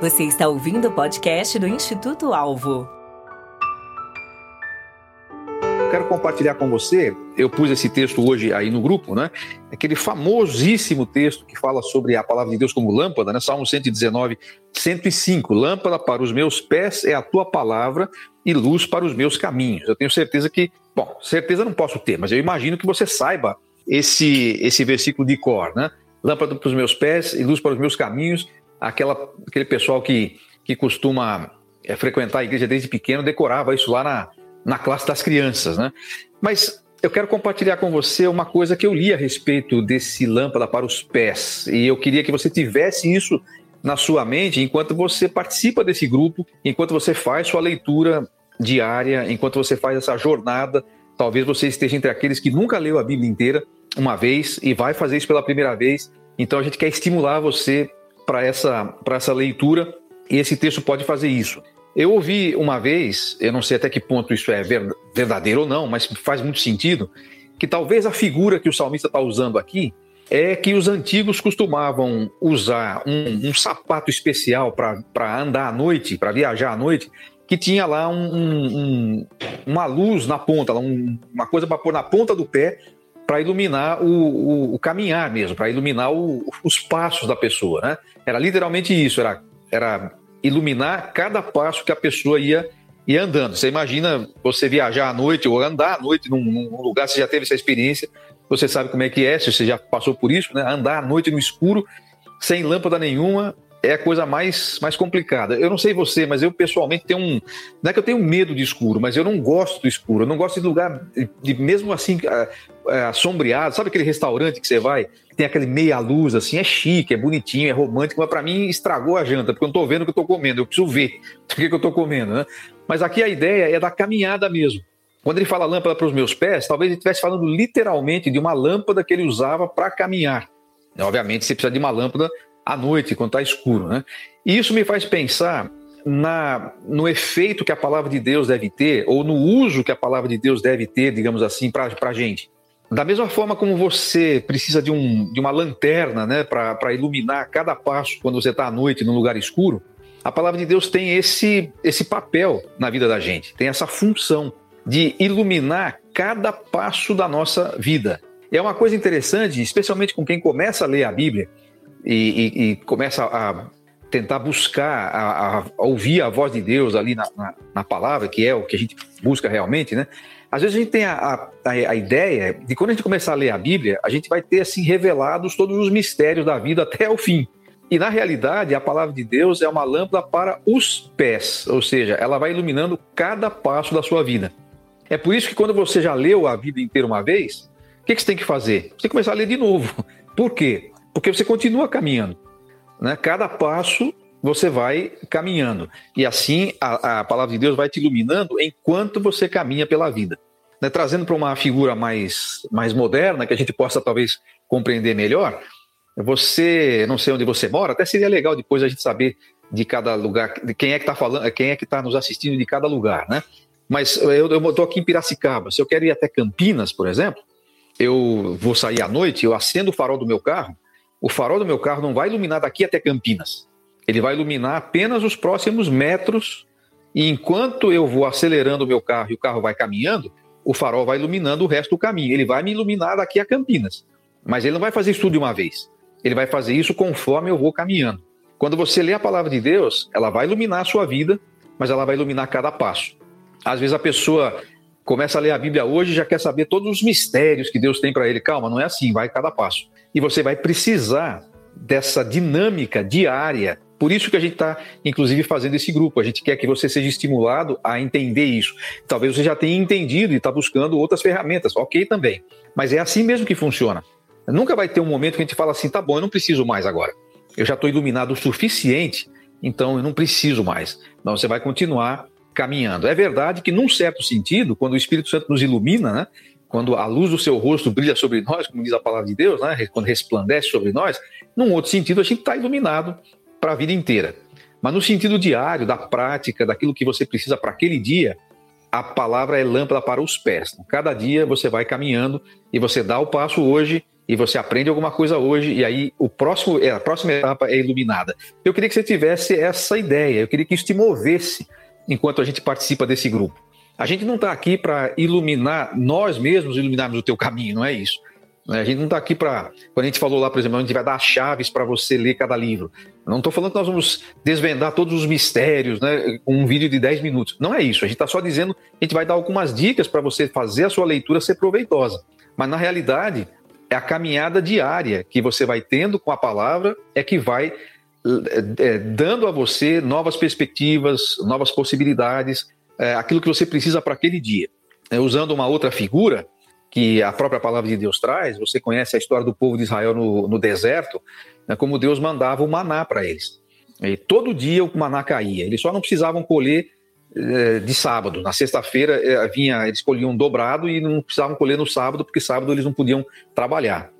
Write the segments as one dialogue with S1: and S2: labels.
S1: Você está ouvindo o podcast do Instituto Alvo.
S2: Quero compartilhar com você, eu pus esse texto hoje aí no grupo, né? Aquele famosíssimo texto que fala sobre a palavra de Deus como lâmpada, né? Salmo 119, 105. Lâmpada para os meus pés é a tua palavra e luz para os meus caminhos. Eu tenho certeza que, bom, certeza não posso ter, mas eu imagino que você saiba esse, esse versículo de cor, né? Lâmpada para os meus pés e luz para os meus caminhos aquela, aquele pessoal que, que costuma é, frequentar a igreja desde pequeno decorava isso lá na, na classe das crianças, né? Mas eu quero compartilhar com você uma coisa que eu li a respeito desse lâmpada para os pés e eu queria que você tivesse isso na sua mente enquanto você participa desse grupo, enquanto você faz sua leitura diária, enquanto você faz essa jornada. Talvez você esteja entre aqueles que nunca leu a Bíblia inteira uma vez e vai fazer isso pela primeira vez. Então a gente quer estimular você para essa, essa leitura e esse texto pode fazer isso. Eu ouvi uma vez, eu não sei até que ponto isso é verdadeiro ou não, mas faz muito sentido, que talvez a figura que o salmista está usando aqui é que os antigos costumavam usar um, um sapato especial para andar à noite, para viajar à noite, que tinha lá um, um, uma luz na ponta, uma coisa para pôr na ponta do pé para iluminar o, o, o, caminhar mesmo, para iluminar o, os passos da pessoa. Né? Era literalmente isso, era, era iluminar cada passo que a pessoa ia, ia andando. Você imagina você viajar à noite ou andar à noite num, num lugar, você já teve essa experiência, você sabe como é que é, se você já passou por isso, né? andar à noite no escuro, sem lâmpada nenhuma, é a coisa mais, mais complicada. Eu não sei você, mas eu pessoalmente tenho um. Não é que eu tenho medo de escuro, mas eu não gosto do escuro. Eu não gosto de lugar, de, mesmo assim, assombreado. Sabe aquele restaurante que você vai, tem aquele meia luz assim, é chique, é bonitinho, é romântico, mas para mim estragou a janta, porque eu não tô vendo o que eu tô comendo, eu preciso ver o que, que eu tô comendo, né? Mas aqui a ideia é da caminhada mesmo. Quando ele fala lâmpada para os meus pés, talvez ele estivesse falando literalmente de uma lâmpada que ele usava para caminhar. Obviamente, você precisa de uma lâmpada à noite, quando está escuro. Né? E isso me faz pensar na, no efeito que a palavra de Deus deve ter, ou no uso que a palavra de Deus deve ter, digamos assim, para a gente. Da mesma forma como você precisa de, um, de uma lanterna né, para iluminar cada passo quando você está à noite num lugar escuro, a palavra de Deus tem esse, esse papel na vida da gente, tem essa função de iluminar cada passo da nossa vida. É uma coisa interessante, especialmente com quem começa a ler a Bíblia, e, e, e começa a tentar buscar, a, a, ouvir a voz de Deus ali na, na, na, palavra, que é o que a gente busca realmente, né? Às vezes a gente tem a, a, a, ideia de quando a gente começar a ler a Bíblia, a gente vai ter assim revelados todos os mistérios da vida até o fim. E na realidade, a palavra de Deus é uma lâmpada para os pés, ou seja, ela vai iluminando cada passo da sua vida. É por isso que quando você já leu a Bíblia inteira uma vez, o que, que você tem que fazer? Você tem que começar a ler de novo. Por quê? Porque você continua caminhando. Né? Cada passo você vai caminhando. E assim a, a, palavra de Deus vai te iluminando enquanto você caminha pela vida. Né? Trazendo para uma figura mais, mais moderna, que a gente possa talvez compreender melhor, você, não sei onde você mora, até seria legal depois a gente saber de cada lugar, de quem é que está falando, quem é que está nos assistindo de cada lugar, né? Mas eu estou aqui em Piracicaba. Se eu quero ir até Campinas, por exemplo, eu vou sair à noite, eu acendo o farol do meu carro, o farol do meu carro não vai iluminar daqui até Campinas. Ele vai iluminar apenas os próximos metros. E enquanto eu vou acelerando o meu carro e o carro vai caminhando, o farol vai iluminando o resto do caminho. Ele vai me iluminar daqui a Campinas. Mas ele não vai fazer isso tudo de uma vez. Ele vai fazer isso conforme eu vou caminhando. Quando você lê a palavra de Deus, ela vai iluminar a sua vida, mas ela vai iluminar cada passo. Às vezes a pessoa começa a ler a Bíblia hoje e já quer saber todos os mistérios que Deus tem para ele. Calma, não é assim, vai cada passo e você vai precisar dessa dinâmica diária. Por isso que a gente está, inclusive, fazendo esse grupo. A gente quer que você seja estimulado a entender isso. Talvez você já tenha entendido e está buscando outras ferramentas, ok também. Mas é assim mesmo que funciona. Nunca vai ter um momento que a gente fala assim, tá bom, eu não preciso mais agora. Eu já estou iluminado o suficiente, então eu não preciso mais. Não, você vai continuar caminhando. É verdade que, num certo sentido, quando o Espírito Santo nos ilumina, né, quando a luz do seu rosto brilha sobre nós, como diz a palavra de Deus, né? quando resplandece sobre nós, num outro sentido, a gente está iluminado para a vida inteira. Mas no sentido diário, da prática, daquilo que você precisa para aquele dia, a palavra é lâmpada para os pés. Cada dia você vai caminhando e você dá o passo hoje e você aprende alguma coisa hoje e aí o próximo, é, a próxima etapa é iluminada. Eu queria que você tivesse essa ideia, eu queria que isso te movesse enquanto a gente participa desse grupo. A gente não está aqui para iluminar nós mesmos, iluminarmos o teu caminho, não é isso. Né? A gente não está aqui para. Quando a gente falou lá, por exemplo, a gente vai dar chaves para você ler cada livro. Não estou falando que nós vamos desvendar todos os mistérios né, com um vídeo de 10 minutos. Não é isso. A gente está só dizendo, a gente vai dar algumas dicas para você fazer a sua leitura ser proveitosa. Mas na realidade, é a caminhada diária que você vai tendo com a palavra é que vai é, dando a você novas perspectivas, novas possibilidades, é, aquilo que você precisa para aquele dia. É, usando uma outra figura que a própria palavra de Deus traz, você conhece a história do povo de Israel no, no deserto, né, como Deus mandava o maná para eles. E todo dia o maná caía. Eles só não precisavam colher é, de sábado. Na sexta-feira é, vinha, eles colhiam dobrado e não precisavam colher no sábado, porque sábado eles não podiam trabalhar.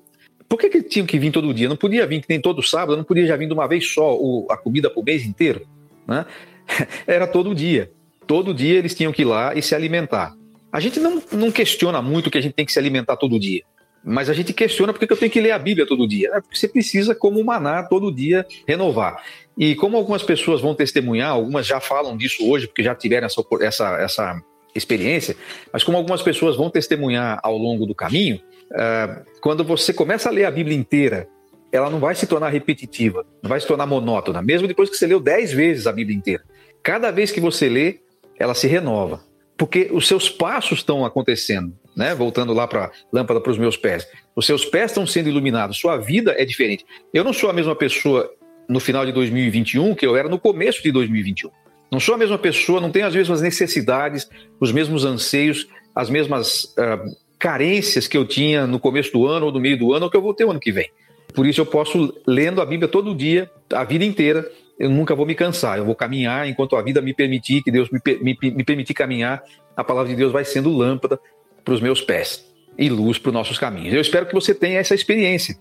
S2: Por que, que tinham que vir todo dia? Não podia vir que nem todo sábado, não podia já vir de uma vez só o, a comida para o mês inteiro. Né? Era todo dia. Todo dia eles tinham que ir lá e se alimentar. A gente não, não questiona muito que a gente tem que se alimentar todo dia. Mas a gente questiona porque eu tenho que ler a Bíblia todo dia. É porque você precisa, como maná, todo dia renovar. E como algumas pessoas vão testemunhar, algumas já falam disso hoje, porque já tiveram essa, essa, essa experiência, mas como algumas pessoas vão testemunhar ao longo do caminho, uh, quando você começa a ler a Bíblia inteira, ela não vai se tornar repetitiva, não vai se tornar monótona, mesmo depois que você leu dez vezes a Bíblia inteira. Cada vez que você lê, ela se renova, porque os seus passos estão acontecendo né? Voltando lá para a lâmpada para os meus pés. Os seus pés estão sendo iluminados, sua vida é diferente. Eu não sou a mesma pessoa no final de 2021 que eu era no começo de 2021. Não sou a mesma pessoa, não tenho as mesmas necessidades, os mesmos anseios, as mesmas uh, carências que eu tinha no começo do ano ou no meio do ano ou que eu vou ter o ano que vem. Por isso eu posso, lendo a Bíblia todo dia, a vida inteira, eu nunca vou me cansar. Eu vou caminhar enquanto a vida me permitir, que Deus me, me, me permitir caminhar, a palavra de Deus vai sendo lâmpada para os meus pés e luz para os nossos caminhos. Eu espero que você tenha essa experiência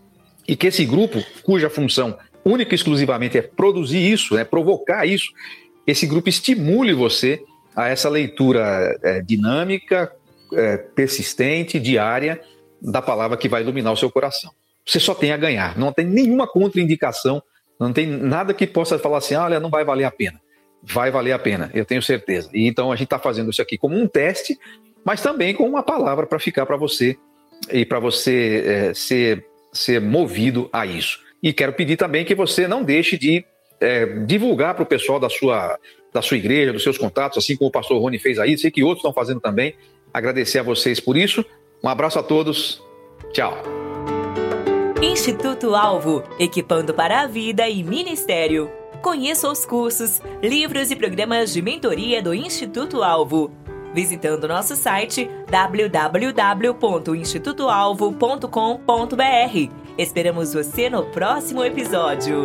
S2: e que esse grupo, cuja função única e exclusivamente é produzir isso, é provocar isso, esse grupo estimule você a essa leitura é, dinâmica, é, persistente, diária da palavra que vai iluminar o seu coração. Você só tem a ganhar, não tem nenhuma contraindicação, não tem nada que possa falar assim, olha, não vai valer a pena. Vai valer a pena, eu tenho certeza. E então a gente está fazendo isso aqui como um teste mas também com uma palavra para ficar para você e para você é, ser, ser movido a isso. E quero pedir também que você não deixe de é, divulgar para o pessoal da sua, da sua igreja, dos seus contatos, assim como o pastor Rony fez aí, sei que outros estão fazendo também. Agradecer a vocês por isso. Um abraço a todos. Tchau.
S1: Instituto Alvo, equipando para a vida e ministério. Conheça os cursos, livros e programas de mentoria do Instituto Alvo visitando nosso site www.institutoalvo.com.br. Esperamos você no próximo episódio.